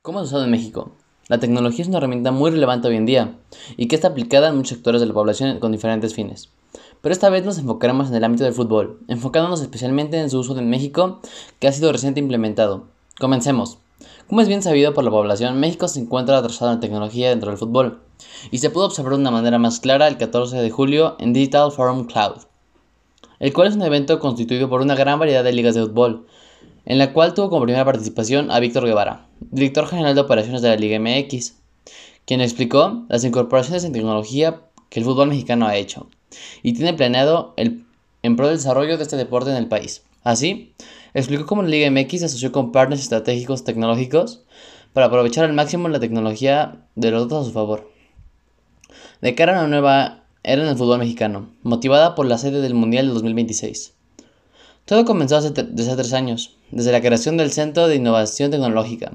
¿Cómo es usado en México? La tecnología es una herramienta muy relevante hoy en día y que está aplicada en muchos sectores de la población con diferentes fines. Pero esta vez nos enfocaremos en el ámbito del fútbol, enfocándonos especialmente en su uso en México, que ha sido recientemente implementado. Comencemos. Como es bien sabido por la población, México se encuentra atrasado en tecnología dentro del fútbol, y se pudo observar de una manera más clara el 14 de julio en Digital Forum Cloud, el cual es un evento constituido por una gran variedad de ligas de fútbol, en la cual tuvo como primera participación a Víctor Guevara, director general de operaciones de la Liga MX, quien explicó las incorporaciones en tecnología que el fútbol mexicano ha hecho y tiene planeado el, en pro del desarrollo de este deporte en el país. Así, explicó cómo la Liga MX se asoció con partners estratégicos tecnológicos para aprovechar al máximo la tecnología de los datos a su favor. De cara a una nueva era en el fútbol mexicano, motivada por la sede del Mundial de 2026. Todo comenzó hace desde hace tres años, desde la creación del Centro de Innovación Tecnológica,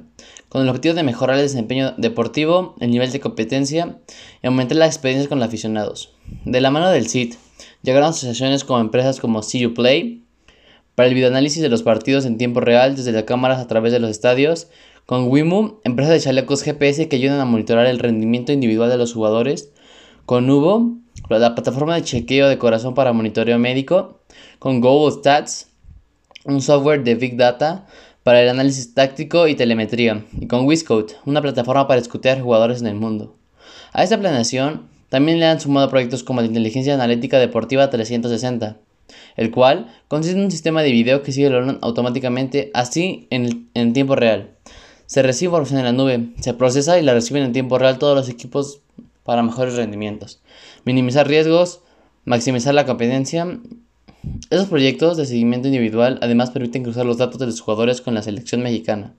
con el objetivo de mejorar el desempeño deportivo, el nivel de competencia y aumentar las experiencias con los aficionados. De la mano del CIT, llegaron asociaciones como empresas como CU Play, para el videoanálisis de los partidos en tiempo real desde las cámaras a través de los estadios, con Wimu, empresa de chalecos GPS que ayudan a monitorar el rendimiento individual de los jugadores, con Uvo, la plataforma de chequeo de corazón para monitoreo médico, con Google Stats, un software de Big Data para el análisis táctico y telemetría, y con Wizcode, una plataforma para escutear jugadores en el mundo. A esta planeación también le han sumado proyectos como la inteligencia analítica deportiva 360, el cual consiste en un sistema de video que sigue el automáticamente así en, en tiempo real. Se recibe información en la nube, se procesa y la reciben en tiempo real todos los equipos para mejores rendimientos, minimizar riesgos, maximizar la competencia. Esos proyectos de seguimiento individual además permiten cruzar los datos de los jugadores con la selección mexicana.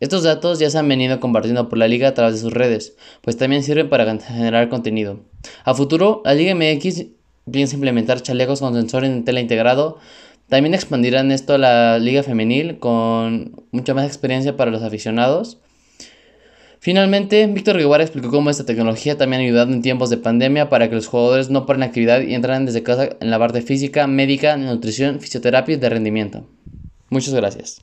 Estos datos ya se han venido compartiendo por la liga a través de sus redes, pues también sirven para generar contenido. A futuro, la Liga MX piensa implementar chalecos con sensor en tela integrado. También expandirán esto a la liga femenil con mucha más experiencia para los aficionados. Finalmente, Víctor Guevara explicó cómo esta tecnología también ha ayudado en tiempos de pandemia para que los jugadores no paren actividad y entren desde casa en la parte física, médica, nutrición, fisioterapia y de rendimiento. Muchas gracias.